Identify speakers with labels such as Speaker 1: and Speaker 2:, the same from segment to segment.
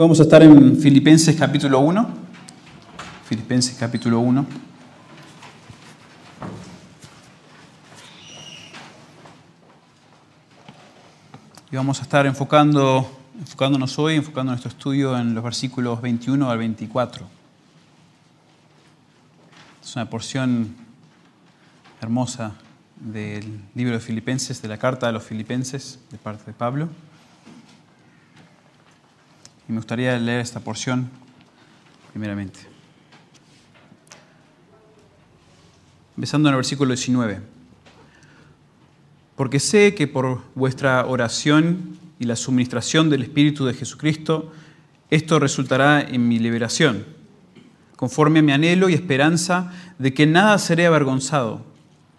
Speaker 1: Vamos a estar en Filipenses capítulo 1. Filipenses capítulo 1. Y vamos a estar enfocando, enfocándonos hoy, enfocando nuestro estudio en los versículos 21 al 24. Es una porción hermosa del libro de Filipenses, de la carta a los Filipenses, de parte de Pablo. Me gustaría leer esta porción primeramente. Empezando en el versículo 19. Porque sé que por vuestra oración y la suministración del Espíritu de Jesucristo, esto resultará en mi liberación, conforme a mi anhelo y esperanza de que nada seré avergonzado,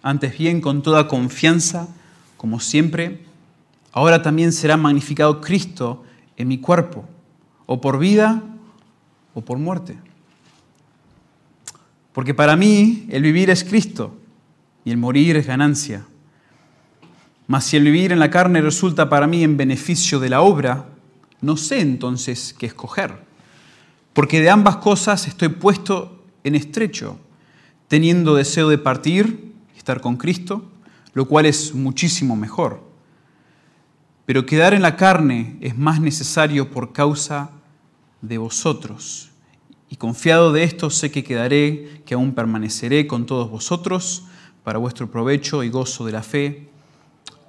Speaker 1: antes bien con toda confianza, como siempre, ahora también será magnificado Cristo en mi cuerpo, o por vida o por muerte. Porque para mí el vivir es Cristo y el morir es ganancia. Mas si el vivir en la carne resulta para mí en beneficio de la obra, no sé entonces qué escoger. Porque de ambas cosas estoy puesto en estrecho, teniendo deseo de partir estar con Cristo, lo cual es muchísimo mejor. Pero quedar en la carne es más necesario por causa de vosotros. Y confiado de esto sé que quedaré, que aún permaneceré con todos vosotros para vuestro provecho y gozo de la fe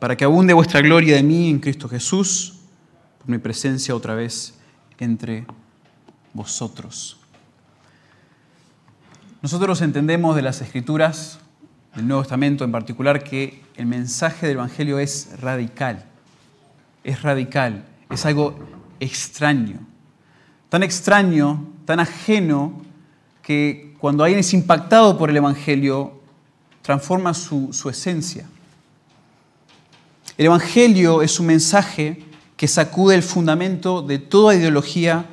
Speaker 1: para que abunde vuestra gloria de mí en Cristo Jesús, por mi presencia otra vez entre vosotros. Nosotros entendemos de las Escrituras, del Nuevo Testamento en particular, que el mensaje del Evangelio es radical. Es radical, es algo extraño. Tan extraño, tan ajeno, que cuando alguien es impactado por el Evangelio, transforma su, su esencia. El Evangelio es un mensaje que sacude el fundamento de toda ideología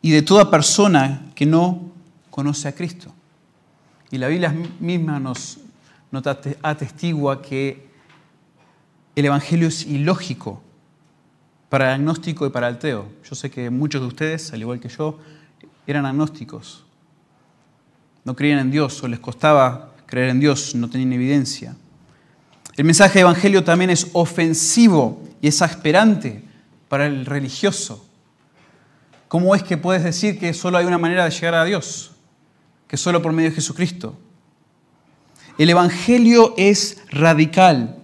Speaker 1: y de toda persona que no conoce a Cristo. Y la Biblia misma nos, nos atestigua que el Evangelio es ilógico para el agnóstico y para el ateo. Yo sé que muchos de ustedes, al igual que yo, eran agnósticos. No creían en Dios o les costaba creer en Dios, no tenían evidencia. El mensaje de Evangelio también es ofensivo y exasperante para el religioso. ¿Cómo es que puedes decir que solo hay una manera de llegar a Dios? Que solo por medio de Jesucristo. El Evangelio es radical.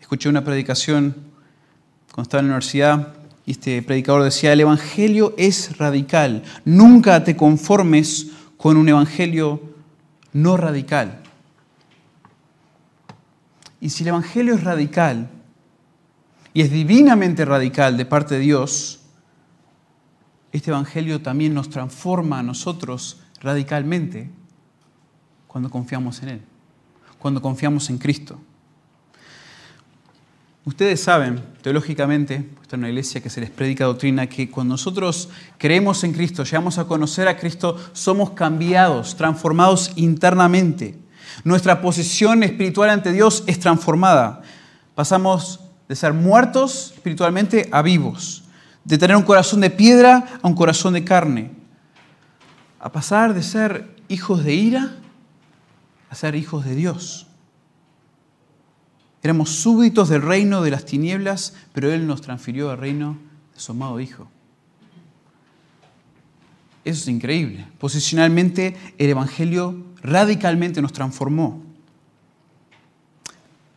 Speaker 1: Escuché una predicación cuando estaba en la universidad este predicador decía, el Evangelio es radical. Nunca te conformes con un Evangelio no radical. Y si el Evangelio es radical, y es divinamente radical de parte de Dios, este Evangelio también nos transforma a nosotros radicalmente cuando confiamos en Él, cuando confiamos en Cristo. Ustedes saben, teológicamente, esta es una iglesia que se les predica doctrina, que cuando nosotros creemos en Cristo, llegamos a conocer a Cristo, somos cambiados, transformados internamente. Nuestra posición espiritual ante Dios es transformada. Pasamos de ser muertos espiritualmente a vivos, de tener un corazón de piedra a un corazón de carne, a pasar de ser hijos de ira a ser hijos de Dios. Éramos súbditos del reino de las tinieblas, pero Él nos transfirió al reino de su amado Hijo. Eso es increíble. Posicionalmente el Evangelio radicalmente nos transformó.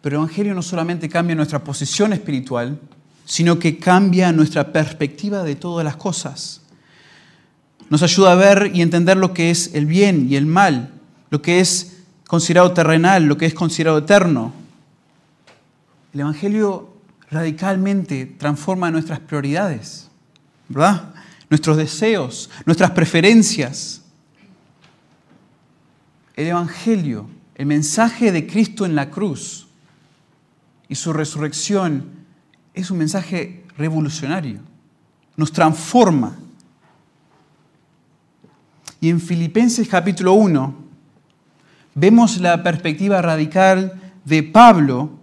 Speaker 1: Pero el Evangelio no solamente cambia nuestra posición espiritual, sino que cambia nuestra perspectiva de todas las cosas. Nos ayuda a ver y entender lo que es el bien y el mal, lo que es considerado terrenal, lo que es considerado eterno. El Evangelio radicalmente transforma nuestras prioridades, ¿verdad? nuestros deseos, nuestras preferencias. El Evangelio, el mensaje de Cristo en la cruz y su resurrección es un mensaje revolucionario, nos transforma. Y en Filipenses capítulo 1 vemos la perspectiva radical de Pablo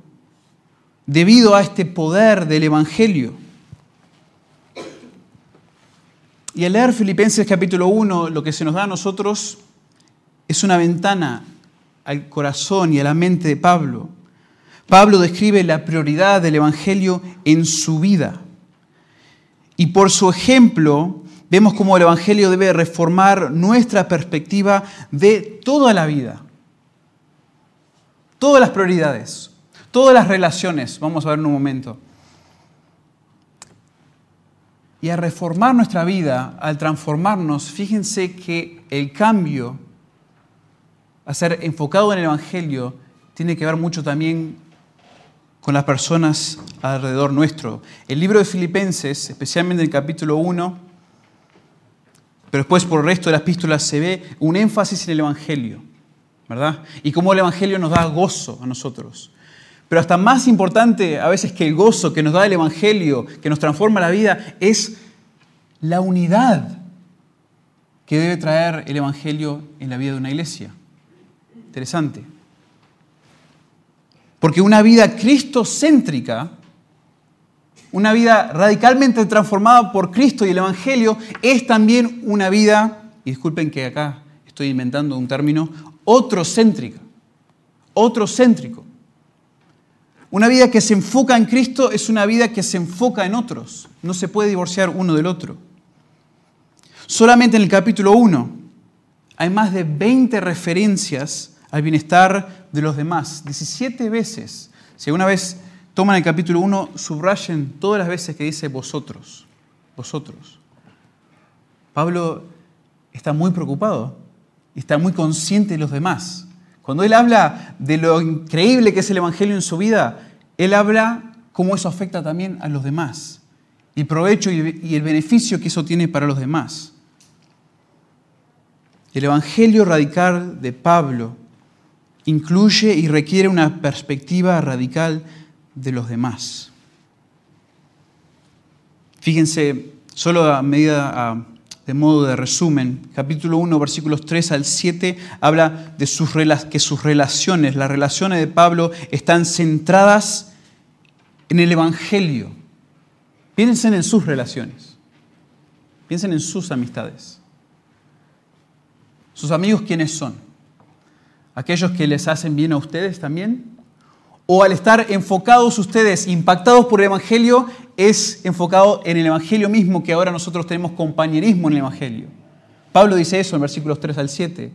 Speaker 1: debido a este poder del Evangelio. Y al leer Filipenses capítulo 1, lo que se nos da a nosotros es una ventana al corazón y a la mente de Pablo. Pablo describe la prioridad del Evangelio en su vida. Y por su ejemplo, vemos cómo el Evangelio debe reformar nuestra perspectiva de toda la vida. Todas las prioridades, todas las relaciones, vamos a ver en un momento. Y a reformar nuestra vida, al transformarnos, fíjense que el cambio a ser enfocado en el Evangelio tiene que ver mucho también con las personas alrededor nuestro. El libro de Filipenses, especialmente en el capítulo 1, pero después por el resto de las epístolas se ve un énfasis en el Evangelio, ¿verdad? Y cómo el Evangelio nos da gozo a nosotros. Pero hasta más importante a veces que el gozo que nos da el Evangelio, que nos transforma la vida, es la unidad que debe traer el Evangelio en la vida de una iglesia. Interesante. Porque una vida cristocéntrica, una vida radicalmente transformada por Cristo y el Evangelio, es también una vida, y disculpen que acá estoy inventando un término, otrocéntrica. Otrocéntrico. Una vida que se enfoca en Cristo es una vida que se enfoca en otros. No se puede divorciar uno del otro. Solamente en el capítulo 1 hay más de 20 referencias al bienestar de los demás. 17 veces. Si alguna vez toman el capítulo 1, subrayen todas las veces que dice vosotros. Vosotros. Pablo está muy preocupado y está muy consciente de los demás. Cuando él habla de lo increíble que es el Evangelio en su vida, él habla cómo eso afecta también a los demás. Y provecho y el beneficio que eso tiene para los demás. El Evangelio radical de Pablo incluye y requiere una perspectiva radical de los demás. Fíjense, solo a medida de modo de resumen, capítulo 1, versículos 3 al 7, habla de sus, que sus relaciones, las relaciones de Pablo, están centradas en el Evangelio. Piensen en sus relaciones, piensen en sus amistades. ¿Sus amigos quiénes son? aquellos que les hacen bien a ustedes también? ¿O al estar enfocados ustedes, impactados por el Evangelio, es enfocado en el Evangelio mismo que ahora nosotros tenemos compañerismo en el Evangelio? Pablo dice eso en versículos 3 al 7.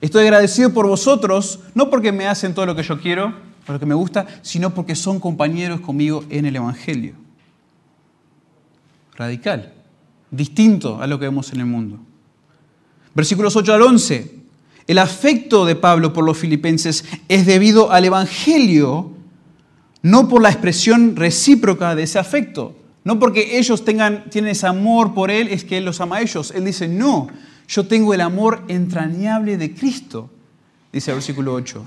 Speaker 1: Estoy agradecido por vosotros, no porque me hacen todo lo que yo quiero, por lo que me gusta, sino porque son compañeros conmigo en el Evangelio. Radical, distinto a lo que vemos en el mundo. Versículos 8 al 11. El afecto de Pablo por los filipenses es debido al Evangelio, no por la expresión recíproca de ese afecto. No porque ellos tengan, tienen ese amor por Él, es que Él los ama a ellos. Él dice, no, yo tengo el amor entrañable de Cristo, dice el versículo 8.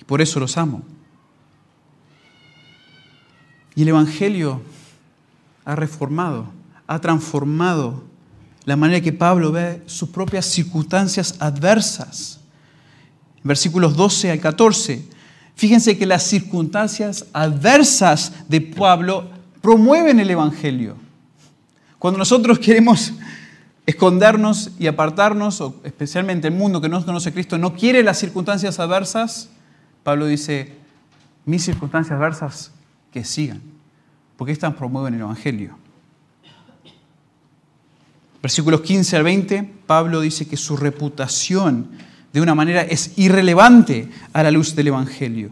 Speaker 1: Y por eso los amo. Y el Evangelio ha reformado, ha transformado la manera que Pablo ve sus propias circunstancias adversas. Versículos 12 al 14. Fíjense que las circunstancias adversas de Pablo promueven el Evangelio. Cuando nosotros queremos escondernos y apartarnos, o especialmente el mundo que no conoce a Cristo no quiere las circunstancias adversas, Pablo dice, mis circunstancias adversas que sigan, porque estas promueven el Evangelio. Versículos 15 al 20, Pablo dice que su reputación de una manera es irrelevante a la luz del Evangelio.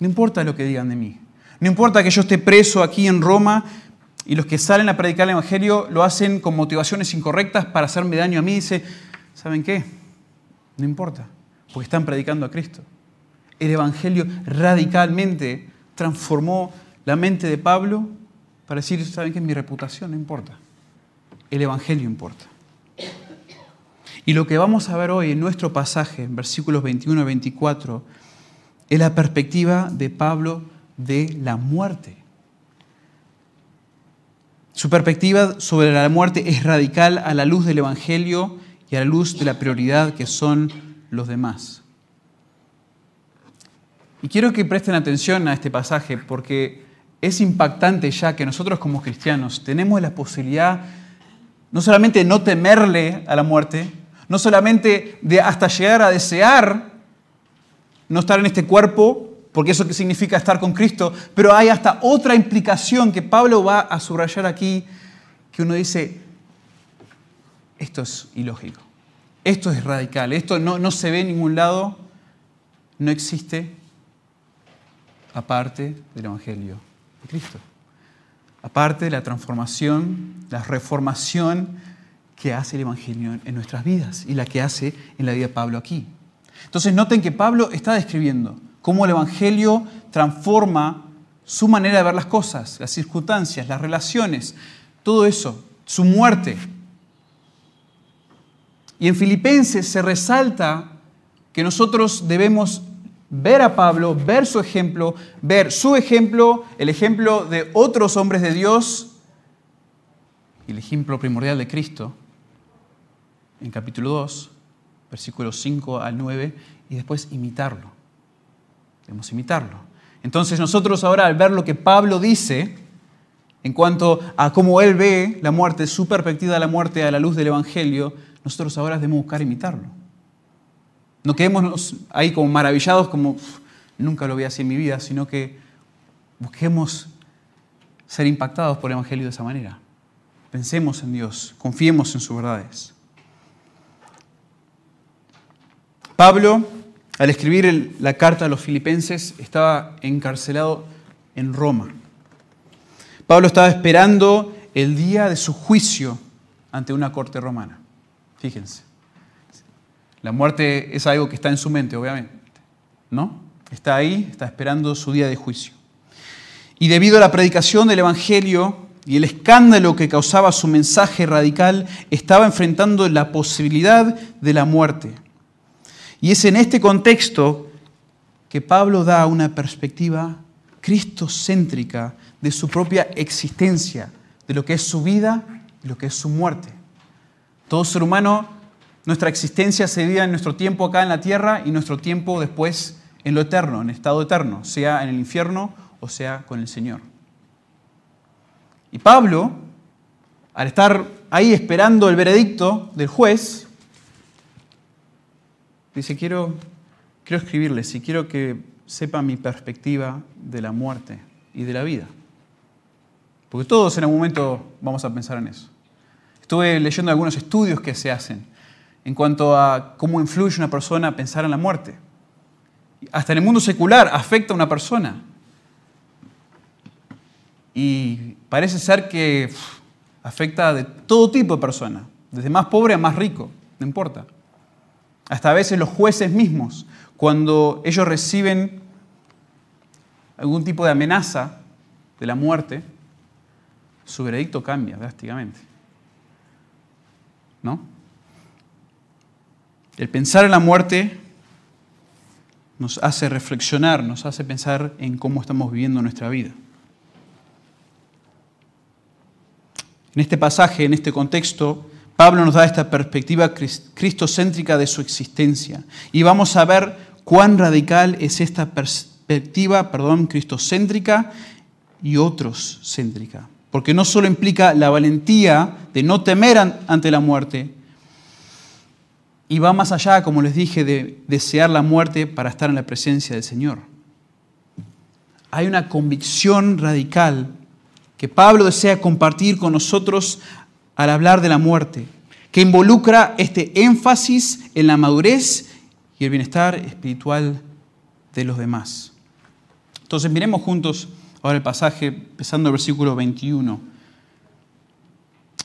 Speaker 1: No importa lo que digan de mí. No importa que yo esté preso aquí en Roma y los que salen a predicar el Evangelio lo hacen con motivaciones incorrectas para hacerme daño a mí. Dice, ¿saben qué? No importa, porque están predicando a Cristo. El Evangelio radicalmente transformó la mente de Pablo para decir, ¿saben qué? Mi reputación no importa el Evangelio importa. Y lo que vamos a ver hoy en nuestro pasaje, en versículos 21 y 24, es la perspectiva de Pablo de la muerte. Su perspectiva sobre la muerte es radical a la luz del Evangelio y a la luz de la prioridad que son los demás. Y quiero que presten atención a este pasaje porque es impactante ya que nosotros como cristianos tenemos la posibilidad no solamente no temerle a la muerte, no solamente de hasta llegar a desear no estar en este cuerpo, porque eso significa estar con Cristo, pero hay hasta otra implicación que Pablo va a subrayar aquí, que uno dice, esto es ilógico, esto es radical, esto no, no se ve en ningún lado, no existe aparte del Evangelio de Cristo, aparte de la transformación, la reformación que hace el Evangelio en nuestras vidas y la que hace en la vida de Pablo aquí. Entonces noten que Pablo está describiendo cómo el Evangelio transforma su manera de ver las cosas, las circunstancias, las relaciones, todo eso, su muerte. Y en Filipenses se resalta que nosotros debemos ver a Pablo, ver su ejemplo, ver su ejemplo, el ejemplo de otros hombres de Dios el ejemplo primordial de Cristo en capítulo 2, versículos 5 al 9, y después imitarlo. Debemos imitarlo. Entonces nosotros ahora al ver lo que Pablo dice en cuanto a cómo él ve la muerte, su perspectiva de la muerte a la luz del Evangelio, nosotros ahora debemos buscar imitarlo. No quedemos ahí como maravillados como nunca lo vi así en mi vida, sino que busquemos ser impactados por el Evangelio de esa manera. Pensemos en Dios, confiemos en sus verdades. Pablo, al escribir la carta a los filipenses, estaba encarcelado en Roma. Pablo estaba esperando el día de su juicio ante una corte romana. Fíjense. La muerte es algo que está en su mente, obviamente. ¿No? Está ahí, está esperando su día de juicio. Y debido a la predicación del Evangelio y el escándalo que causaba su mensaje radical, estaba enfrentando la posibilidad de la muerte. Y es en este contexto que Pablo da una perspectiva cristocéntrica de su propia existencia, de lo que es su vida y lo que es su muerte. Todo ser humano, nuestra existencia se divide en nuestro tiempo acá en la tierra y nuestro tiempo después en lo eterno, en estado eterno, sea en el infierno o sea con el Señor. Y Pablo, al estar ahí esperando el veredicto del juez, Dice, quiero, quiero escribirles y quiero que sepan mi perspectiva de la muerte y de la vida. Porque todos en algún momento vamos a pensar en eso. Estuve leyendo algunos estudios que se hacen en cuanto a cómo influye una persona a pensar en la muerte. Hasta en el mundo secular afecta a una persona. Y parece ser que afecta a todo tipo de personas, desde más pobre a más rico, no importa. Hasta a veces los jueces mismos, cuando ellos reciben algún tipo de amenaza de la muerte, su veredicto cambia drásticamente. ¿No? El pensar en la muerte nos hace reflexionar, nos hace pensar en cómo estamos viviendo nuestra vida. En este pasaje, en este contexto, Pablo nos da esta perspectiva cristocéntrica de su existencia. Y vamos a ver cuán radical es esta perspectiva, perdón, cristocéntrica y otros céntrica. Porque no solo implica la valentía de no temer ante la muerte, y va más allá, como les dije, de desear la muerte para estar en la presencia del Señor. Hay una convicción radical que Pablo desea compartir con nosotros al hablar de la muerte, que involucra este énfasis en la madurez y el bienestar espiritual de los demás. Entonces miremos juntos ahora el pasaje, empezando el versículo 21.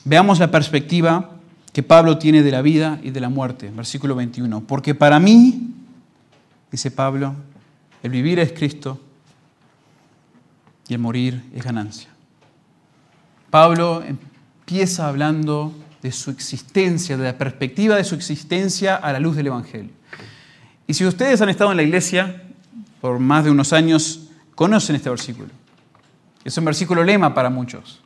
Speaker 1: Veamos la perspectiva que Pablo tiene de la vida y de la muerte, versículo 21. Porque para mí, dice Pablo, el vivir es Cristo y el morir es ganancia. Pablo empieza hablando de su existencia, de la perspectiva de su existencia a la luz del Evangelio. Y si ustedes han estado en la iglesia por más de unos años, conocen este versículo. Es un versículo lema para muchos.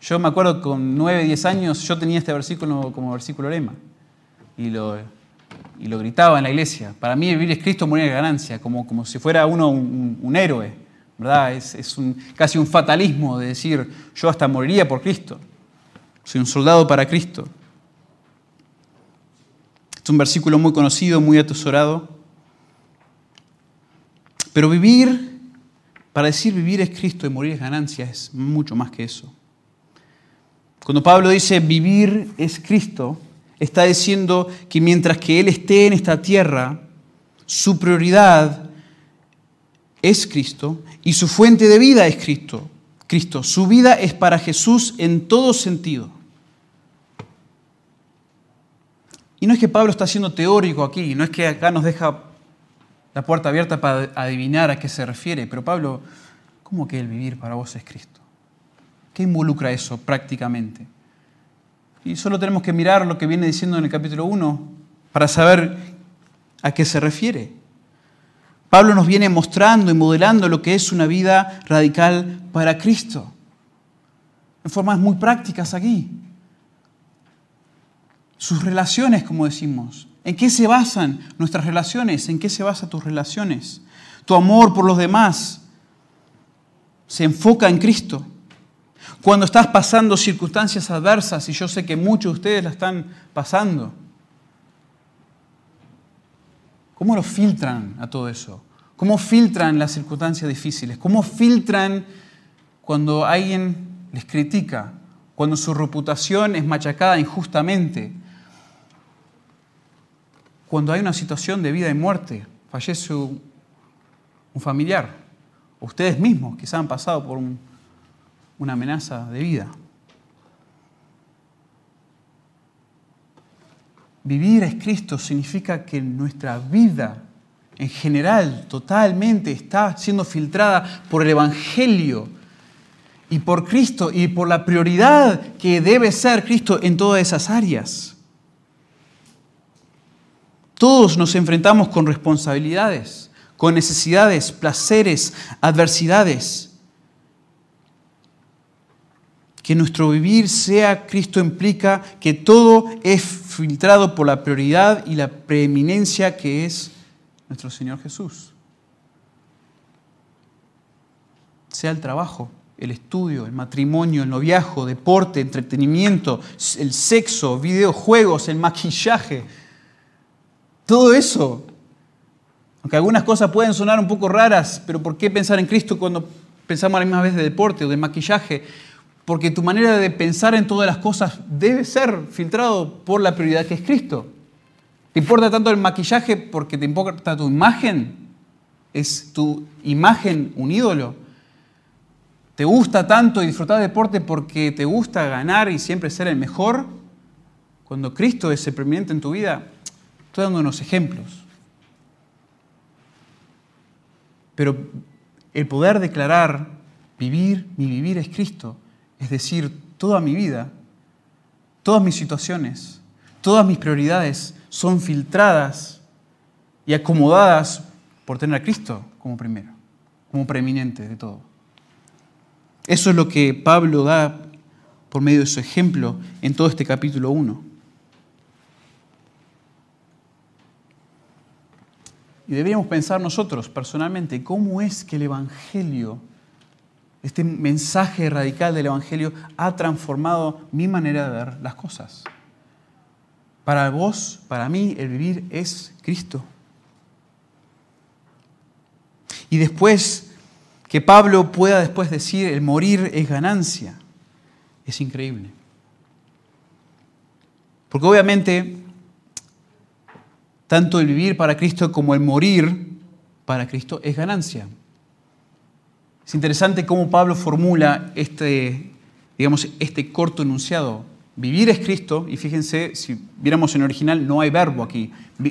Speaker 1: Yo me acuerdo con 9, 10 años, yo tenía este versículo como versículo lema. Y lo, y lo gritaba en la iglesia. Para mí vivir es Cristo, morir es ganancia, como, como si fuera uno un, héroe. ¿verdad? Es, es un, casi un fatalismo de decir, yo hasta moriría por Cristo. Soy un soldado para Cristo. Es un versículo muy conocido, muy atesorado. Pero vivir, para decir vivir es Cristo y morir es ganancia, es mucho más que eso. Cuando Pablo dice vivir es Cristo, está diciendo que mientras que Él esté en esta tierra, su prioridad es Cristo y su fuente de vida es Cristo. Cristo, su vida es para Jesús en todo sentido. Y no es que Pablo está siendo teórico aquí, no es que acá nos deja la puerta abierta para adivinar a qué se refiere, pero Pablo, ¿cómo que el vivir para vos es Cristo? ¿Qué involucra eso prácticamente? Y solo tenemos que mirar lo que viene diciendo en el capítulo 1 para saber a qué se refiere. Pablo nos viene mostrando y modelando lo que es una vida radical para Cristo, en formas muy prácticas aquí. Sus relaciones, como decimos. ¿En qué se basan nuestras relaciones? ¿En qué se basan tus relaciones? Tu amor por los demás se enfoca en Cristo. Cuando estás pasando circunstancias adversas, y yo sé que muchos de ustedes la están pasando, ¿cómo lo filtran a todo eso? ¿Cómo filtran las circunstancias difíciles? ¿Cómo filtran cuando alguien les critica? Cuando su reputación es machacada injustamente? Cuando hay una situación de vida y muerte, fallece un familiar. Ustedes mismos quizás han pasado por un una amenaza de vida. Vivir es Cristo significa que nuestra vida en general totalmente está siendo filtrada por el Evangelio y por Cristo y por la prioridad que debe ser Cristo en todas esas áreas. Todos nos enfrentamos con responsabilidades, con necesidades, placeres, adversidades. Que nuestro vivir sea Cristo implica que todo es filtrado por la prioridad y la preeminencia que es nuestro Señor Jesús. Sea el trabajo, el estudio, el matrimonio, el noviajo, deporte, entretenimiento, el sexo, videojuegos, el maquillaje. Todo eso. Aunque algunas cosas pueden sonar un poco raras, pero ¿por qué pensar en Cristo cuando pensamos a la misma vez de deporte o de maquillaje? Porque tu manera de pensar en todas las cosas debe ser filtrado por la prioridad que es Cristo. ¿Te importa tanto el maquillaje porque te importa tu imagen? ¿Es tu imagen un ídolo? ¿Te gusta tanto disfrutar de deporte porque te gusta ganar y siempre ser el mejor? Cuando Cristo es el preeminente en tu vida, estoy dando unos ejemplos. Pero el poder declarar, vivir, mi vivir es Cristo, es decir, toda mi vida, todas mis situaciones, todas mis prioridades son filtradas y acomodadas por tener a Cristo como primero, como preeminente de todo. Eso es lo que Pablo da por medio de su ejemplo en todo este capítulo 1. Y deberíamos pensar nosotros personalmente cómo es que el Evangelio este mensaje radical del Evangelio ha transformado mi manera de ver las cosas. Para vos, para mí, el vivir es Cristo. Y después, que Pablo pueda después decir, el morir es ganancia, es increíble. Porque obviamente, tanto el vivir para Cristo como el morir para Cristo es ganancia. Es interesante cómo Pablo formula este, digamos, este corto enunciado. Vivir es Cristo, y fíjense, si viéramos en original, no hay verbo aquí.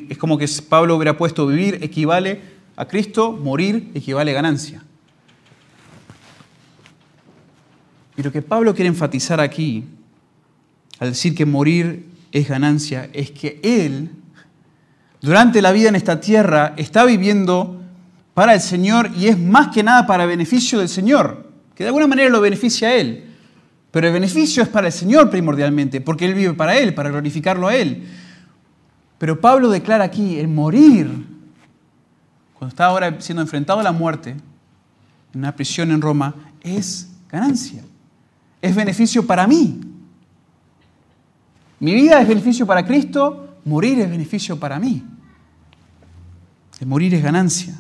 Speaker 1: Es como que Pablo hubiera puesto vivir equivale a Cristo, morir equivale a ganancia. Y lo que Pablo quiere enfatizar aquí, al decir que morir es ganancia, es que él, durante la vida en esta tierra, está viviendo para el Señor y es más que nada para beneficio del Señor, que de alguna manera lo beneficia a Él. Pero el beneficio es para el Señor primordialmente, porque Él vive para Él, para glorificarlo a Él. Pero Pablo declara aquí, el morir, cuando está ahora siendo enfrentado a la muerte, en una prisión en Roma, es ganancia, es beneficio para mí. Mi vida es beneficio para Cristo, morir es beneficio para mí. El morir es ganancia.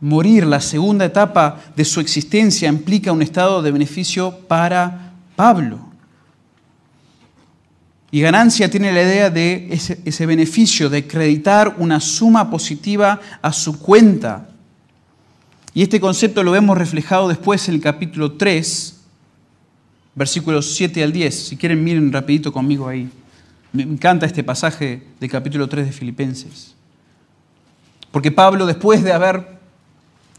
Speaker 1: Morir, la segunda etapa de su existencia, implica un estado de beneficio para Pablo. Y ganancia tiene la idea de ese, beneficio, de acreditar una suma positiva a su cuenta. Y este concepto lo vemos reflejado después en el capítulo 3, versículos 7 al 10. Si quieren, miren rapidito conmigo ahí. Me encanta este pasaje del capítulo 3 de Filipenses. Porque Pablo, después de haber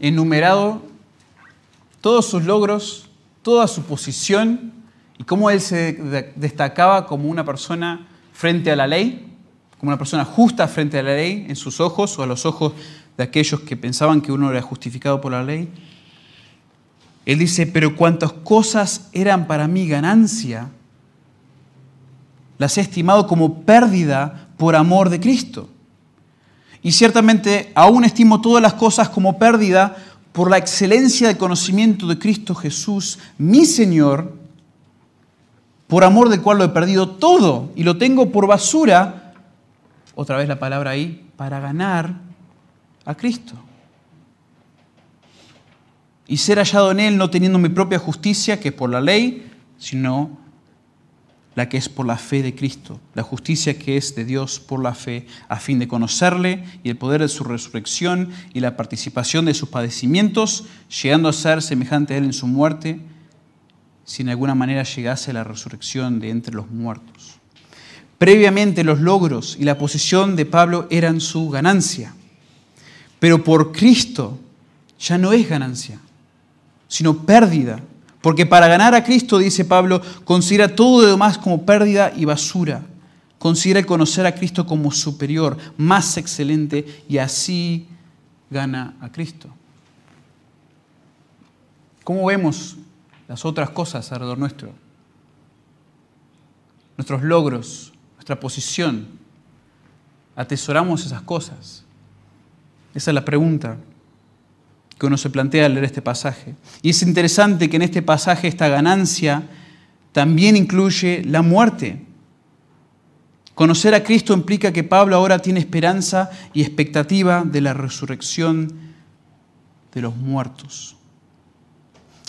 Speaker 1: enumerado todos sus logros, toda su posición y cómo él se destacaba como una persona frente a la ley, como una persona justa frente a la ley en sus ojos o a los ojos de aquellos que pensaban que uno era justificado por la ley. Él dice, pero cuantas cosas eran para mí ganancia, las he estimado como pérdida por amor de Cristo. Y ciertamente aún estimo todas las cosas como pérdida por la excelencia del conocimiento de Cristo Jesús, mi Señor, por amor del cual lo he perdido todo y lo tengo por basura, otra vez la palabra ahí, para ganar a Cristo. Y ser hallado en Él no teniendo mi propia justicia, que es por la ley, sino la que es por la fe de Cristo, la justicia que es de Dios por la fe, a fin de conocerle y el poder de su resurrección y la participación de sus padecimientos, llegando a ser semejante a Él en su muerte, si en alguna manera llegase la resurrección de entre los muertos. Previamente los logros y la posición de Pablo eran su ganancia, pero por Cristo ya no es ganancia, sino pérdida porque para ganar a Cristo, dice Pablo, considera todo lo demás como pérdida y basura. Considera conocer a Cristo como superior, más excelente, y así gana a Cristo. ¿Cómo vemos las otras cosas alrededor nuestro? Nuestros logros, nuestra posición. ¿Atesoramos esas cosas? Esa es la pregunta que uno se plantea al leer este pasaje. Y es interesante que en este pasaje esta ganancia también incluye la muerte. Conocer a Cristo implica que Pablo ahora tiene esperanza y expectativa de la resurrección de los muertos.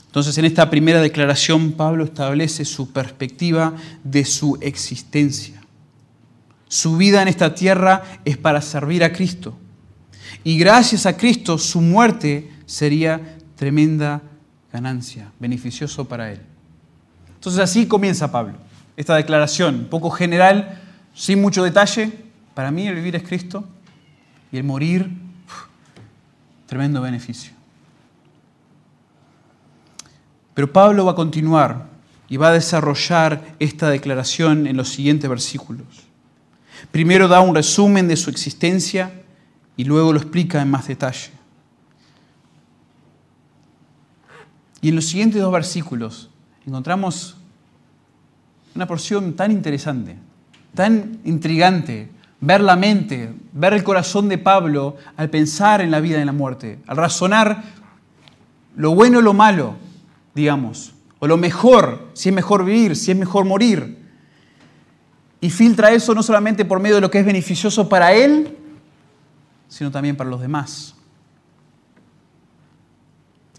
Speaker 1: Entonces en esta primera declaración Pablo establece su perspectiva de su existencia. Su vida en esta tierra es para servir a Cristo. Y gracias a Cristo su muerte sería tremenda ganancia, beneficioso para él. Entonces así comienza Pablo, esta declaración, poco general, sin mucho detalle. Para mí el vivir es Cristo y el morir, tremendo beneficio. Pero Pablo va a continuar y va a desarrollar esta declaración en los siguientes versículos. Primero da un resumen de su existencia y luego lo explica en más detalle. Y en los siguientes dos versículos encontramos una porción tan interesante, tan intrigante, ver la mente, ver el corazón de Pablo al pensar en la vida y en la muerte, al razonar lo bueno o lo malo, digamos, o lo mejor, si es mejor vivir, si es mejor morir. Y filtra eso no solamente por medio de lo que es beneficioso para él, sino también para los demás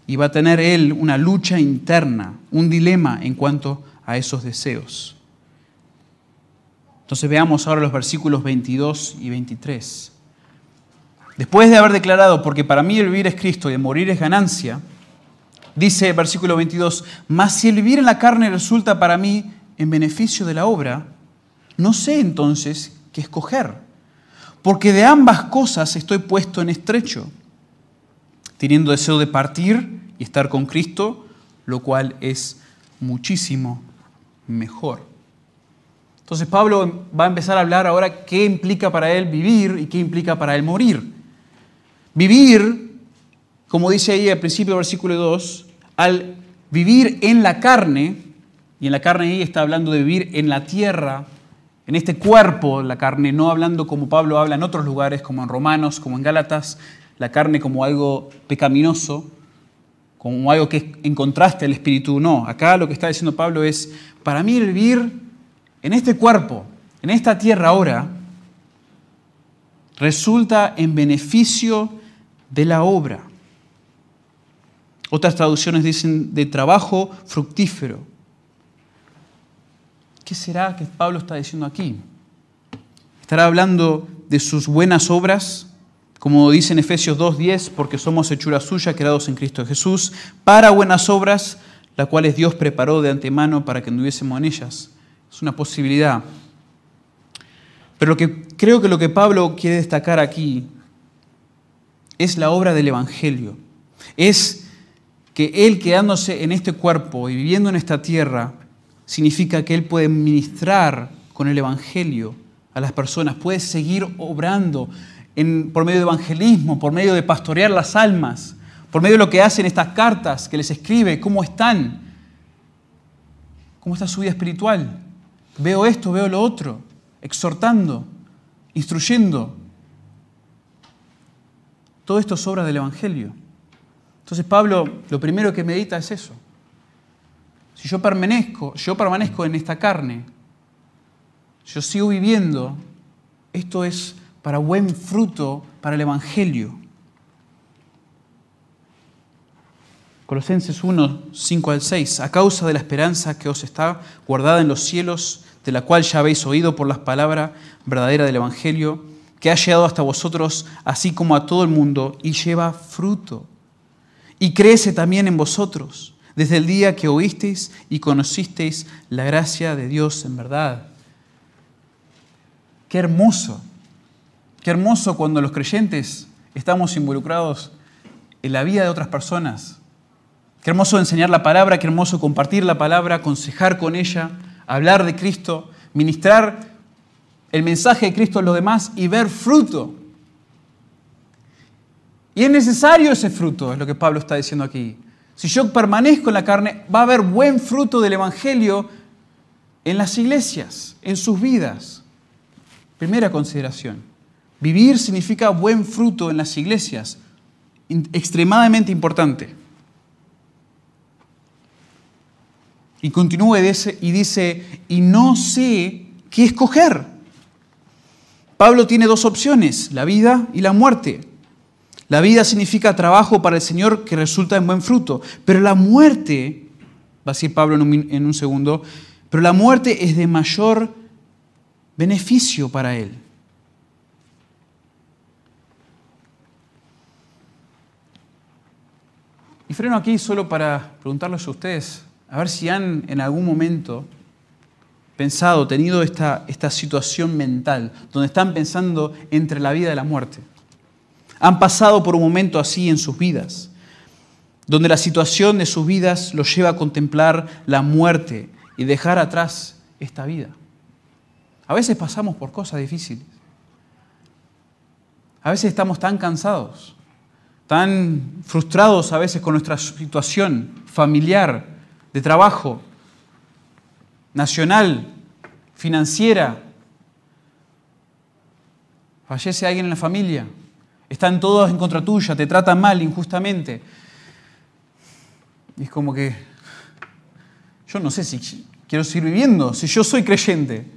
Speaker 1: y va a tener él una lucha interna, un dilema en cuanto a esos deseos. Entonces veamos ahora los versículos 22 y 23. Después de haber declarado, porque para mí el vivir es Cristo y el morir es ganancia, dice versículo 22, mas si el vivir en la carne resulta para mí en beneficio de la obra, no sé entonces qué escoger, porque de ambas cosas estoy puesto en estrecho teniendo deseo de partir y estar con Cristo, lo cual es muchísimo mejor. Entonces Pablo va a empezar a hablar ahora qué implica para él vivir y qué implica para él morir. Vivir, como dice ahí al principio del versículo 2, al vivir en la carne, y en la carne ahí está hablando de vivir en la tierra, en este cuerpo, la carne, no hablando como Pablo habla en otros lugares, como en Romanos, como en Gálatas, la carne como algo pecaminoso, como algo que es en contraste al espíritu. No, acá lo que está diciendo Pablo es, para mí vivir en este cuerpo, en esta tierra ahora, resulta en beneficio de la obra. Otras traducciones dicen de trabajo fructífero. ¿Qué será que Pablo está diciendo aquí? ¿Estará hablando de sus buenas obras? Como dice en Efesios 2.10, porque somos hechura suya, creados en Cristo Jesús, para buenas obras, las cuales Dios preparó de antemano para que anduviésemos en ellas. Es una posibilidad. Pero lo que, creo que lo que Pablo quiere destacar aquí es la obra del Evangelio. Es que Él quedándose en este cuerpo y viviendo en esta tierra, significa que Él puede ministrar con el Evangelio a las personas, puede seguir obrando por medio de evangelismo, por medio de pastorear las almas, por medio de lo que hacen estas cartas que les escribe, cómo están, cómo está su vida espiritual. Veo esto, veo lo otro, exhortando, instruyendo. Todo esto es obra del Evangelio. Entonces Pablo lo primero que medita es eso. Si yo permanezco, yo permanezco en esta carne, yo sigo viviendo, esto es para buen fruto para el Evangelio. Colosenses 1, 5 al 6. A causa de la esperanza que os está guardada en los cielos, de la cual ya habéis oído por las palabras verdaderas del Evangelio, que ha llegado hasta vosotros, así como a todo el mundo, y lleva fruto. Y crece también en vosotros, desde el día que oísteis y conocisteis la gracia de Dios en verdad. Qué hermoso Qué hermoso cuando los creyentes estamos involucrados en la vida de otras personas. Qué hermoso enseñar la palabra, qué hermoso compartir la palabra, aconsejar con ella, hablar de Cristo, ministrar el mensaje de Cristo a los demás y ver fruto. Y es necesario ese fruto, es lo que Pablo está diciendo aquí. Si yo permanezco en la carne, va a haber buen fruto del Evangelio en las iglesias, en sus vidas. Primera consideración. Vivir significa buen fruto en las iglesias, extremadamente importante. Y continúa y dice, y no sé qué escoger. Pablo tiene dos opciones, la vida y la muerte. La vida significa trabajo para el Señor que resulta en buen fruto, pero la muerte, va a decir Pablo en un, en un segundo, pero la muerte es de mayor beneficio para él. Y freno aquí solo para preguntarles a ustedes, a ver si han en algún momento pensado, tenido esta, esta situación mental, donde están pensando entre la vida y la muerte. Han pasado por un momento así en sus vidas, donde la situación de sus vidas los lleva a contemplar la muerte y dejar atrás esta vida. A veces pasamos por cosas difíciles. A veces estamos tan cansados tan frustrados a veces con nuestra situación familiar, de trabajo, nacional, financiera. Fallece alguien en la familia, están todos en contra tuya, te tratan mal injustamente. Y es como que yo no sé si quiero seguir viviendo, si yo soy creyente.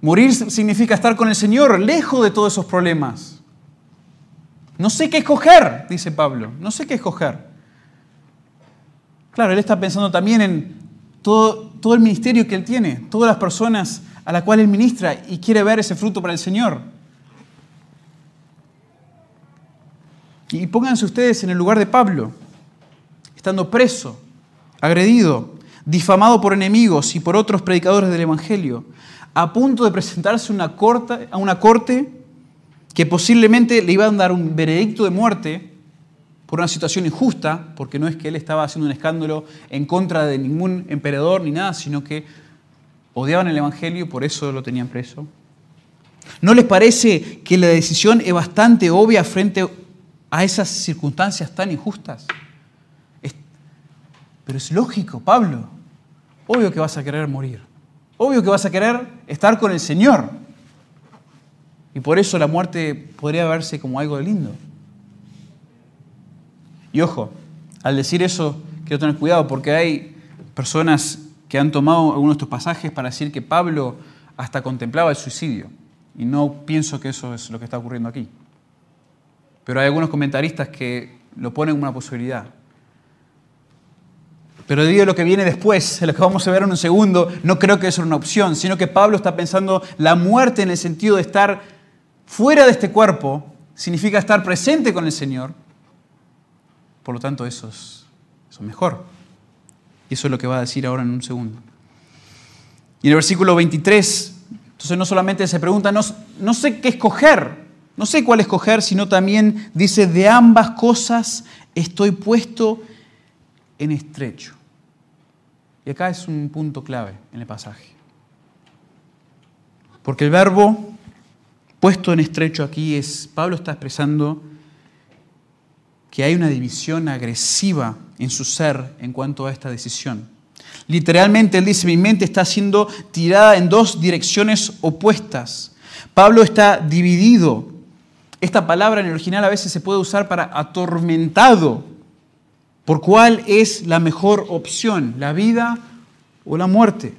Speaker 1: Morir significa estar con el Señor, lejos de todos esos problemas. No sé qué escoger, dice Pablo, no sé qué escoger. Claro, él está pensando también en todo, todo el ministerio que él tiene, todas las personas a las cuales él ministra y quiere ver ese fruto para el Señor. Y pónganse ustedes en el lugar de Pablo, estando preso, agredido, difamado por enemigos y por otros predicadores del Evangelio, a punto de presentarse a una corte que posiblemente le iban a dar un veredicto de muerte por una situación injusta, porque no es que él estaba haciendo un escándalo en contra de ningún emperador ni nada, sino que odiaban el Evangelio y por eso lo tenían preso. ¿No les parece que la decisión es bastante obvia frente a esas circunstancias tan injustas? pero es lógico, Pablo. Obvio que vas a querer morir. Obvio que vas a querer estar con el Señor. Y por eso la muerte podría verse como algo lindo. Y ojo, al decir eso, quiero tener cuidado porque hay personas que han tomado algunos de estos pasajes para decir que Pablo hasta contemplaba el suicidio. Y no pienso que eso es lo que está ocurriendo aquí. Pero hay algunos comentaristas que lo ponen como una posibilidad. Pero debido a lo que viene después, lo que vamos a ver en un segundo, no creo que eso sea una opción, sino que Pablo está pensando la muerte en el sentido de estar fuera de este cuerpo, significa estar presente con el Señor. Por lo tanto, eso es, mejor. Y eso es lo que va a decir ahora en un segundo. Y en el versículo 23, entonces no solamente se pregunta, no sé qué escoger, no sé cuál escoger, sino también dice, de ambas cosas estoy puesto en estrecho. Y acá es un punto clave en el pasaje. Porque el verbo puesto en estrecho aquí es, Pablo está expresando que hay una división agresiva en su ser en cuanto a esta decisión. Literalmente él dice, mi mente está siendo tirada en dos direcciones opuestas. Pablo está dividido. Esta palabra en el original a veces se puede usar para atormentado por cuál es la mejor opción, la vida o la muerte.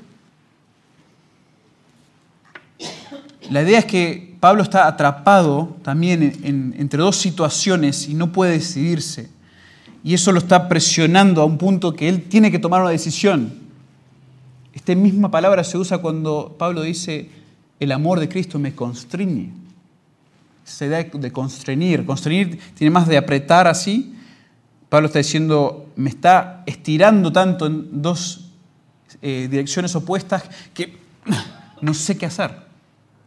Speaker 1: La idea es que Pablo está atrapado también entre dos situaciones y no puede decidirse. Y eso lo está presionando a un punto que él tiene que tomar una decisión. Esta misma palabra se usa cuando Pablo dice, el amor de Cristo me constriñe. Esa idea de constreñir. Constreñir tiene más de apretar así Pablo está diciendo, me está estirando tanto en dos eh, direcciones opuestas que no sé qué hacer.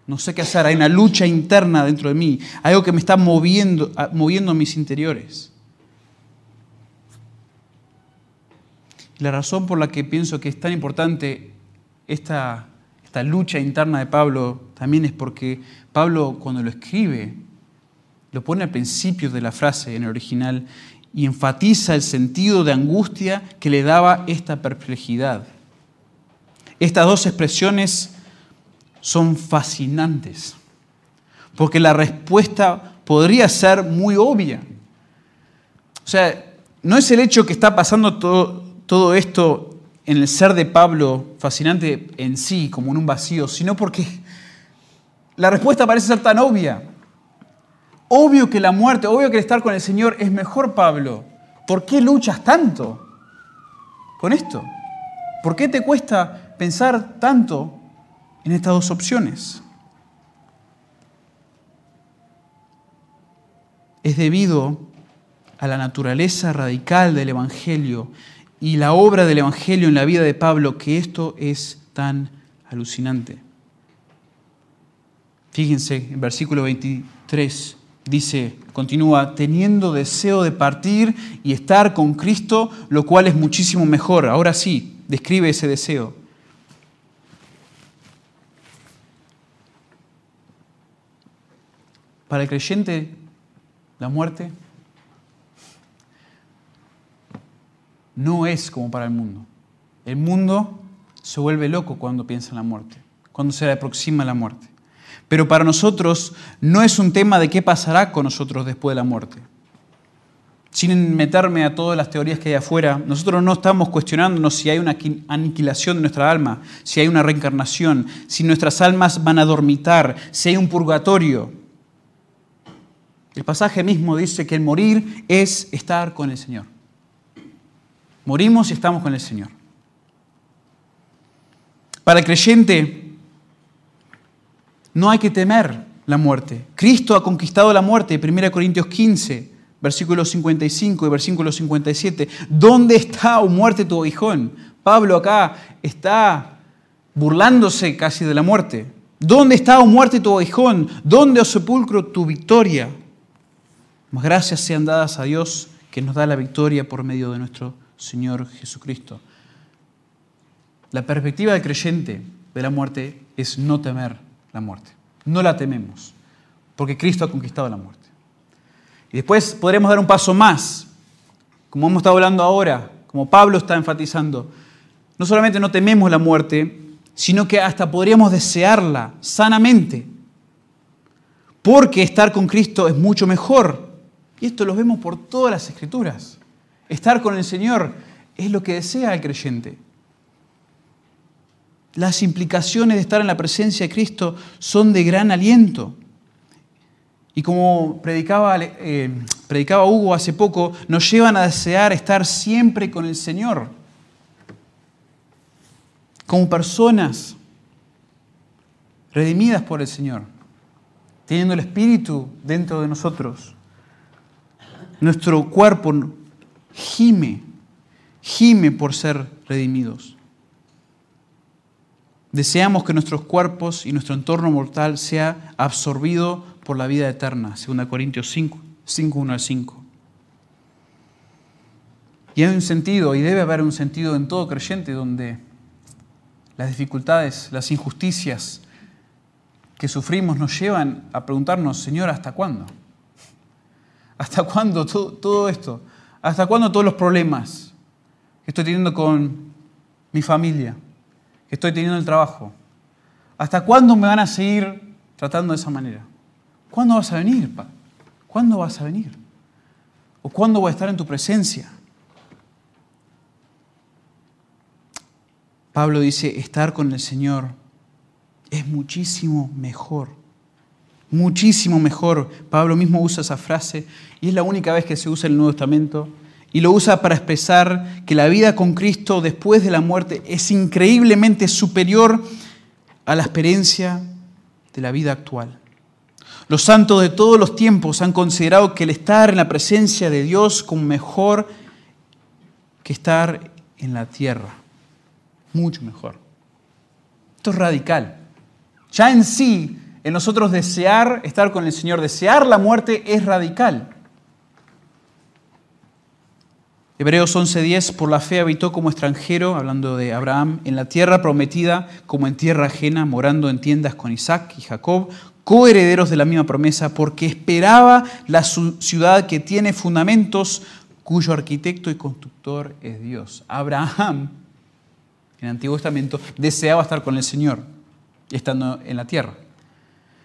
Speaker 1: No sé qué hacer. Hay una lucha interna dentro de mí. Algo que me está moviendo, moviendo mis interiores. la razón por la que pienso que es tan importante esta, esta lucha interna de Pablo también es porque Pablo cuando lo escribe, lo pone al principio de la frase en el original y enfatiza el sentido de angustia que le daba esta perplejidad. Estas dos expresiones son fascinantes, porque la respuesta podría ser muy obvia. O sea, no es el hecho que está pasando todo, todo esto en el ser de Pablo fascinante en sí, como en un vacío, sino porque la respuesta parece ser tan obvia. Obvio que la muerte, obvio que el estar con el Señor es mejor, Pablo. ¿Por qué luchas tanto con esto? ¿Por qué te cuesta pensar tanto en estas dos opciones? Es debido a la naturaleza radical del Evangelio y la obra del Evangelio en la vida de Pablo que esto es tan alucinante. Fíjense en versículo 23 dice, continúa, teniendo deseo de partir y estar con Cristo, lo cual es muchísimo mejor. Ahora sí, describe ese deseo. Para el creyente, la muerte no es como para el mundo. El mundo se vuelve loco cuando piensa en la muerte, cuando se le aproxima la muerte. Pero para nosotros no es un tema de qué pasará con nosotros después de la muerte. Sin meterme a todas las teorías que hay afuera, nosotros no estamos cuestionándonos si hay una aniquilación de nuestra alma, si hay una reencarnación, si nuestras almas van a dormitar, si hay un purgatorio. El pasaje mismo dice que el morir es estar con el Señor. Morimos y estamos con el Señor. Para el creyente, no hay que temer la muerte. Cristo ha conquistado la muerte. 1 Corintios 15, versículos 55 y versículo 57. ¿Dónde está, o oh muerte, tu aguijón? Pablo acá está burlándose casi de la muerte. ¿Dónde está, o oh muerte, tu aguijón? ¿Dónde, o oh sepulcro, tu victoria? Gracias sean dadas a Dios que nos da la victoria por medio de nuestro Señor Jesucristo. La perspectiva del creyente de la muerte es no temer la muerte. No la tememos, porque Cristo ha conquistado la muerte. Y después podremos dar un paso más, como hemos estado hablando ahora, como Pablo está enfatizando. No solamente no tememos la muerte, sino que hasta podríamos desearla sanamente, porque estar con Cristo es mucho mejor. Y esto lo vemos por todas las escrituras. Estar con el Señor es lo que desea el creyente. Las implicaciones de estar en la presencia de Cristo son de gran aliento. Y como predicaba, eh, predicaba Hugo hace poco, nos llevan a desear estar siempre con el Señor. Como personas redimidas por el Señor, teniendo el Espíritu dentro de nosotros. Nuestro cuerpo gime, gime por ser redimidos. Deseamos que nuestros cuerpos y nuestro entorno mortal sea absorbido por la vida eterna, 2 Corintios 5, 5, 1 al 5. Y hay un sentido, y debe haber un sentido en todo creyente donde las dificultades, las injusticias que sufrimos nos llevan a preguntarnos, Señor, ¿hasta cuándo? ¿Hasta cuándo todo, esto? ¿Hasta cuándo todos los problemas que estoy teniendo con mi familia? estoy teniendo el trabajo. ¿Hasta cuándo me van a seguir tratando de esa manera? ¿Cuándo vas a venir, pa? ¿Cuándo vas a venir? ¿O cuándo voy a estar en tu presencia? Pablo dice, estar con el Señor es muchísimo mejor. Muchísimo mejor. Pablo mismo usa esa frase y es la única vez que se usa en el Nuevo Testamento y lo usa para expresar que la vida con Cristo después de la muerte es increíblemente superior a la experiencia de la vida actual. Los santos de todos los tiempos han considerado que el estar en la presencia de Dios como mejor que estar en la tierra. Mucho mejor. Esto es radical. Ya en sí, en nosotros desear estar con el Señor, desear la muerte es radical. Hebreos 11:10, por la fe habitó como extranjero, hablando de Abraham, en la tierra prometida como en tierra ajena, morando en tiendas con Isaac y Jacob, coherederos de la misma promesa, porque esperaba la ciudad que tiene fundamentos, cuyo arquitecto y constructor es Dios. Abraham, en el Antiguo Testamento, deseaba estar con el Señor, estando en la tierra.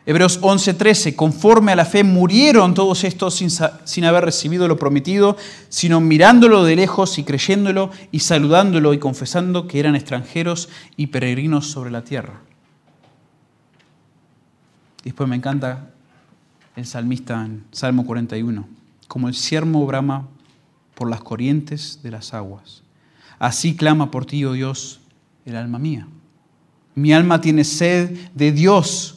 Speaker 1: Hebreos 11:13, conforme a la fe murieron todos estos sin, haber recibido lo prometido, sino mirándolo de lejos y creyéndolo y saludándolo y confesando que eran extranjeros y peregrinos sobre la tierra. después me encanta el salmista en Salmo 41, como el siervo brama por las corrientes de las aguas. Así clama por ti, oh Dios, el alma mía. Mi alma tiene sed de Dios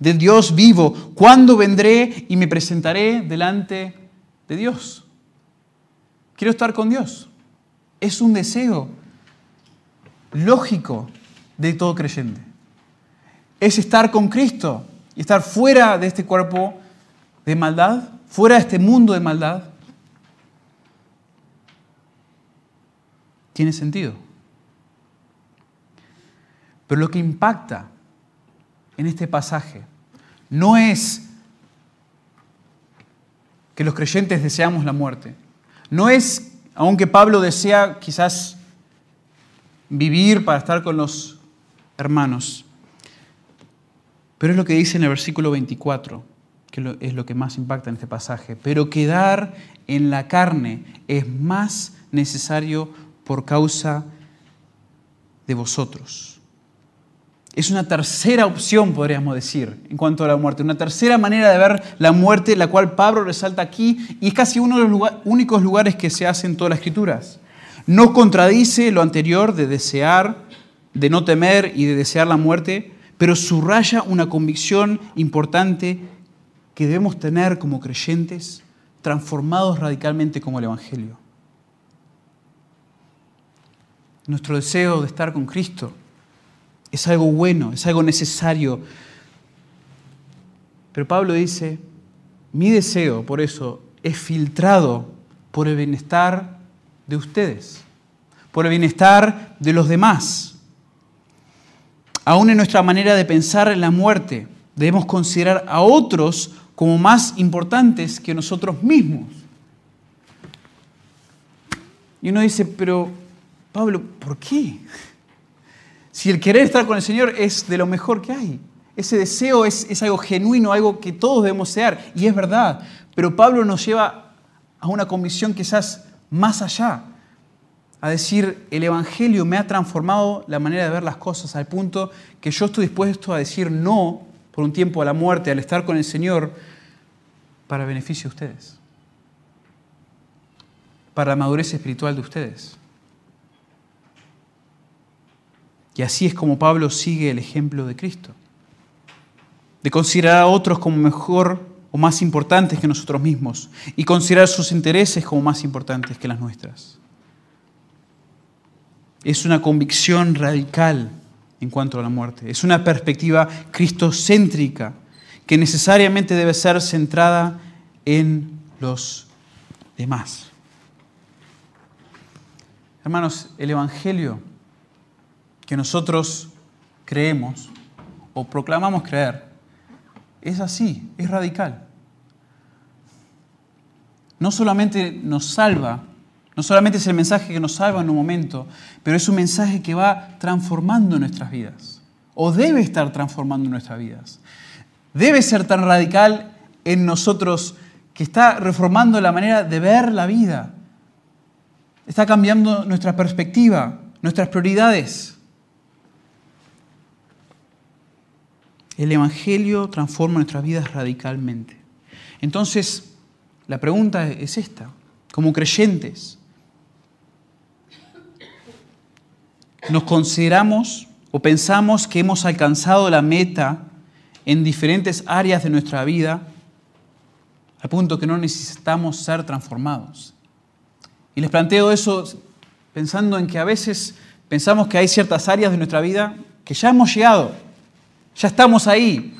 Speaker 1: del Dios vivo. ¿Cuándo vendré y me presentaré delante de Dios? Quiero estar con Dios. Es un deseo lógico de todo creyente. Es estar con Cristo y estar fuera de este cuerpo de maldad, fuera de este mundo de maldad. Tiene sentido. Pero lo que impacta en este pasaje no es que los creyentes deseamos la muerte. No es, aunque Pablo desea quizás vivir para estar con los hermanos, pero es lo que dice en el versículo 24, que es lo que más impacta en este pasaje. Pero quedar en la carne es más necesario por causa de vosotros. Es una tercera opción, podríamos decir, en cuanto a la muerte. Una tercera manera de ver la muerte, la cual Pablo resalta aquí, y es casi uno de los únicos lugares que se hace en todas las escrituras. No contradice lo anterior de desear, de no temer y de desear la muerte, pero subraya una convicción importante que debemos tener como creyentes, transformados radicalmente como el Evangelio. Nuestro deseo de estar con Cristo es algo bueno, es algo necesario. Pero Pablo dice, mi deseo por eso es filtrado por el bienestar de ustedes, por el bienestar de los demás. Aún en nuestra manera de pensar en la muerte, debemos considerar a otros como más importantes que nosotros mismos. Y uno dice, pero Pablo, ¿por qué? Si el querer estar con el Señor es de lo mejor que hay. Ese deseo es, algo genuino, algo que todos debemos desear. Y es verdad. Pero Pablo nos lleva a una convicción quizás más allá, a decir, el Evangelio me ha transformado la manera de ver las cosas al punto que yo estoy dispuesto a decir no por un tiempo a la muerte, al estar con el Señor, para beneficio de ustedes, para la madurez espiritual de ustedes. Y así es como Pablo sigue el ejemplo de Cristo, de considerar a otros como mejor o más importantes que nosotros mismos y considerar sus intereses como más importantes que las nuestras. Es una convicción radical en cuanto a la muerte. Es una perspectiva cristocéntrica que necesariamente debe ser centrada en los demás. Hermanos, el Evangelio que nosotros creemos o proclamamos creer es así, es radical. No solamente nos salva, no solamente es el mensaje que nos salva en un momento, pero es un mensaje que va transformando nuestras vidas, o debe estar transformando nuestras vidas. Debe ser tan radical en nosotros que está reformando la manera de ver la vida. Está cambiando nuestra perspectiva, nuestras prioridades. El Evangelio transforma nuestras vidas radicalmente. Entonces, la pregunta es esta. Como creyentes, ¿nos consideramos o pensamos que hemos alcanzado la meta en diferentes áreas de nuestra vida al punto que no necesitamos ser transformados? Y les planteo eso pensando en que a veces pensamos que hay ciertas áreas de nuestra vida que ya hemos llegado ya estamos ahí.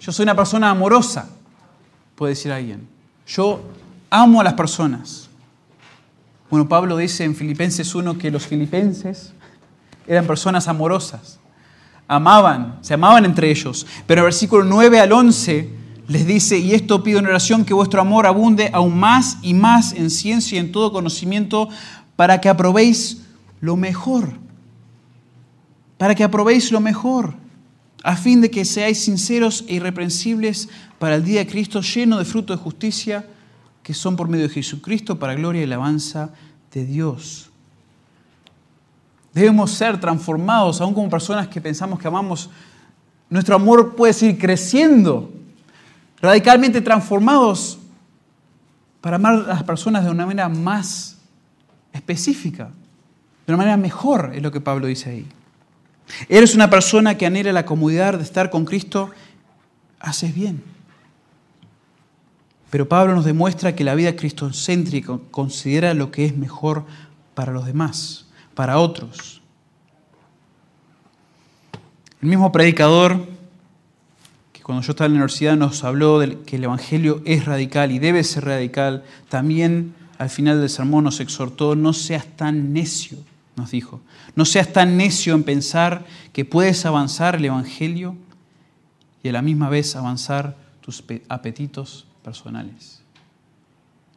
Speaker 1: Yo soy una persona amorosa, puede decir alguien. Yo amo a las personas. Bueno, Pablo dice en Filipenses 1 que los filipenses eran personas amorosas. Amaban, se amaban entre ellos. Pero en versículo 9 al 11 les dice, y esto pido en oración, que vuestro amor abunde aún más y más en ciencia y en todo conocimiento, para que aprobéis lo mejor para que aprobéis lo mejor, a fin de que seáis sinceros e irreprensibles para el día de Cristo, lleno de fruto de justicia, que son por medio de Jesucristo para gloria y alabanza de Dios. Debemos ser transformados, aún como personas que pensamos que amamos. Nuestro amor puede seguir creciendo, radicalmente transformados para amar a las personas de una manera más específica, de una manera mejor, es lo que Pablo dice ahí. Eres una persona que anhela la comodidad de estar con Cristo, haces bien. Pero Pablo nos demuestra que la vida cristocéntrica considera lo que es mejor para los demás, para otros. El mismo predicador que cuando yo estaba en la universidad nos habló de que el Evangelio es radical y debe ser radical, también al final del sermón nos exhortó, no seas tan necio nos dijo. No seas tan necio en pensar que puedes avanzar el Evangelio y a la misma vez avanzar tus apetitos personales.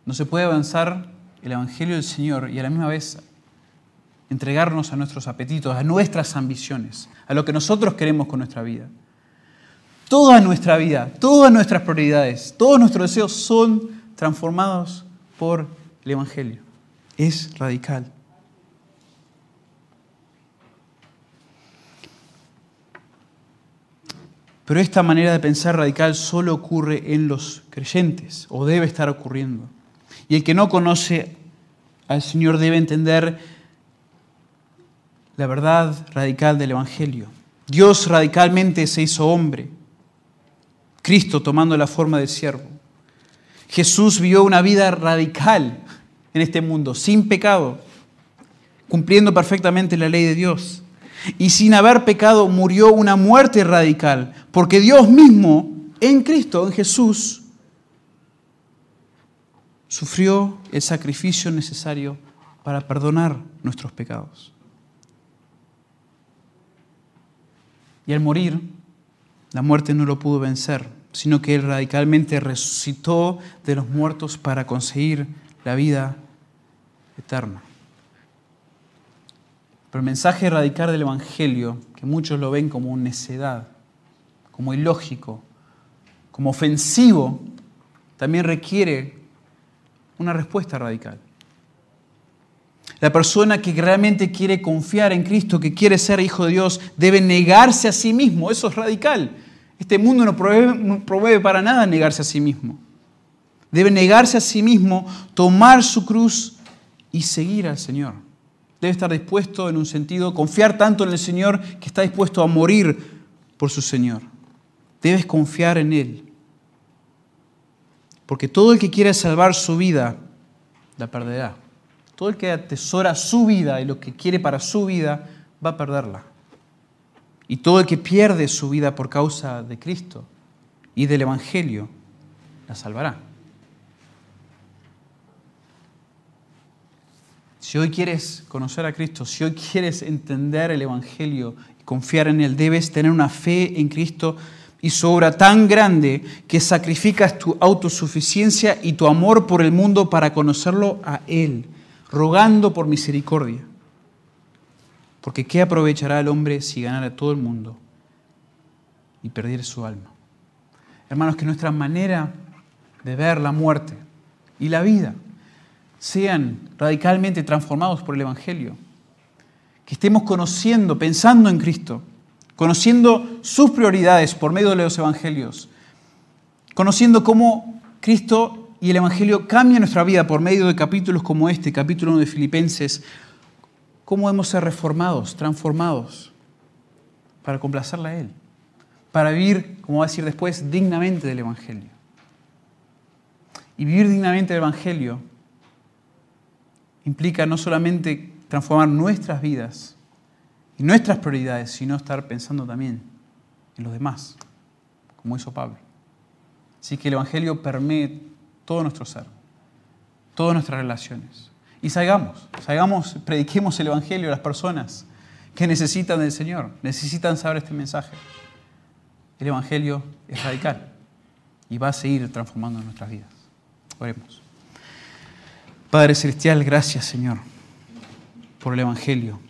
Speaker 1: No se puede avanzar el Evangelio del Señor y a la misma vez entregarnos a nuestros apetitos, a nuestras ambiciones, a lo que nosotros queremos con nuestra vida. Toda nuestra vida, todas nuestras prioridades, todos nuestros deseos son transformados por el Evangelio. Es radical. Pero esta manera de pensar radical solo ocurre en los creyentes, o debe estar ocurriendo. Y el que no conoce al Señor debe entender la verdad radical del Evangelio. Dios radicalmente se hizo hombre, Cristo tomando la forma del siervo. Jesús vivió una vida radical en este mundo, sin pecado, cumpliendo perfectamente la ley de Dios y sin haber pecado murió una muerte radical, porque Dios mismo, en Cristo, en Jesús, sufrió el sacrificio necesario para perdonar nuestros pecados. Y al morir, la muerte no lo pudo vencer, sino que Él radicalmente resucitó de los muertos para conseguir la vida eterna. Pero el mensaje radical del Evangelio, que muchos lo ven como necedad, como ilógico, como ofensivo, también requiere una respuesta radical. La persona que realmente quiere confiar en Cristo, que quiere ser hijo de Dios, debe negarse a sí mismo. Eso es radical. Este mundo no promueve, para nada negarse a sí mismo. Debe negarse a sí mismo, tomar su cruz y seguir al Señor. Debe estar dispuesto, en un sentido, confiar tanto en el Señor que está dispuesto a morir por su Señor. Debes confiar en Él. Porque todo el que quiere salvar su vida, la perderá. Todo el que atesora su vida y lo que quiere para su vida, va a perderla. Y todo el que pierde su vida por causa de Cristo y del Evangelio, la salvará. Si hoy quieres conocer a Cristo, si hoy quieres entender el Evangelio y confiar en Él, debes tener una fe en Cristo y su obra tan grande que sacrificas tu autosuficiencia y tu amor por el mundo para conocerlo a Él rogando por misericordia. Porque ¿qué aprovechará el hombre si ganara todo el mundo y perdiera su alma? Hermanos, que nuestra manera de ver la muerte y la vida sean radicalmente transformados por el Evangelio. Que estemos conociendo, pensando en Cristo, conociendo sus prioridades por medio de los Evangelios, conociendo cómo Cristo y el Evangelio cambia nuestra vida por medio de capítulos como este, capítulo 1 de Filipenses, cómo debemos ser reformados, transformados, para complacerle a Él, para vivir, como va a decir después, dignamente del Evangelio. Y vivir dignamente del Evangelio implica no solamente transformar nuestras vidas y nuestras prioridades, sino estar pensando también en los demás, como hizo Pablo. Así que el Evangelio permite todo nuestro ser, todas nuestras relaciones. Y salgamos, salgamos, prediquemos el Evangelio a las personas que necesitan del Señor, necesitan saber este mensaje. El Evangelio es radical y va a seguir transformando nuestras vidas. Oremos. Padre Celestial, gracias Señor por el Evangelio.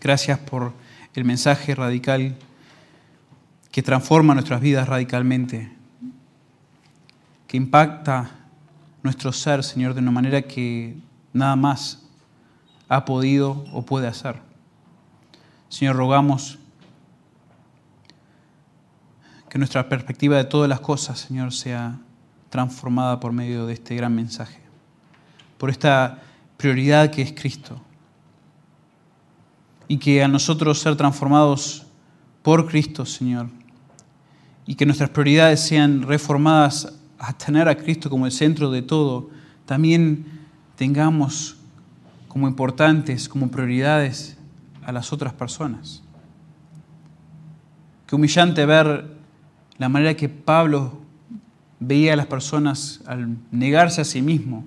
Speaker 1: Gracias por el mensaje radical que transforma nuestras vidas radicalmente que impacta nuestro ser, Señor, de una manera que nada más ha podido o puede hacer. Señor, rogamos que nuestra perspectiva de todas las cosas, Señor, sea transformada por medio de este gran mensaje, por esta prioridad que es Cristo. Y que a nosotros ser transformados por Cristo, Señor, y que nuestras prioridades sean reformadas a tener a Cristo como el centro de todo, también tengamos como importantes, como prioridades a las otras personas. Qué humillante ver la manera que Pablo veía a las personas al negarse a sí mismo,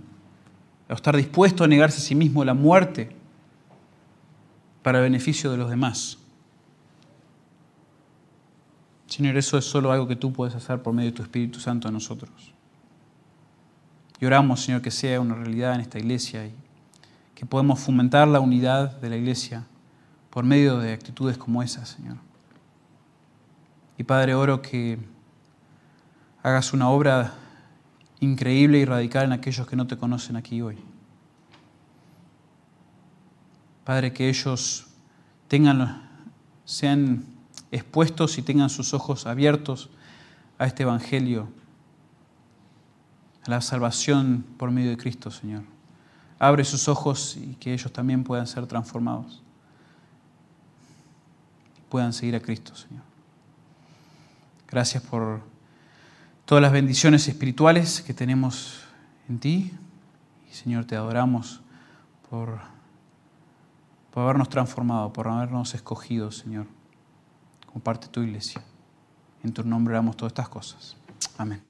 Speaker 1: a estar dispuesto a negarse a sí mismo la muerte para beneficio de los demás. Señor, eso es solo algo que tú puedes hacer por medio de tu Espíritu Santo en nosotros. Y oramos, Señor, que sea una realidad en esta iglesia y que podamos fomentar la unidad de la iglesia por medio de actitudes como esas, Señor. Y Padre, oro que hagas una obra increíble y radical en aquellos que no te conocen aquí hoy. Padre, que ellos tengan, sean expuestos y tengan sus ojos abiertos a este Evangelio, a la salvación por medio de Cristo, Señor. Abre sus ojos y que ellos también puedan ser transformados. Puedan seguir a Cristo, Señor. Gracias por todas las bendiciones espirituales que tenemos en ti. Señor, te adoramos por, por habernos transformado, por habernos escogido, Señor parte tu iglesia. En tu nombre damos todas estas cosas. Amén.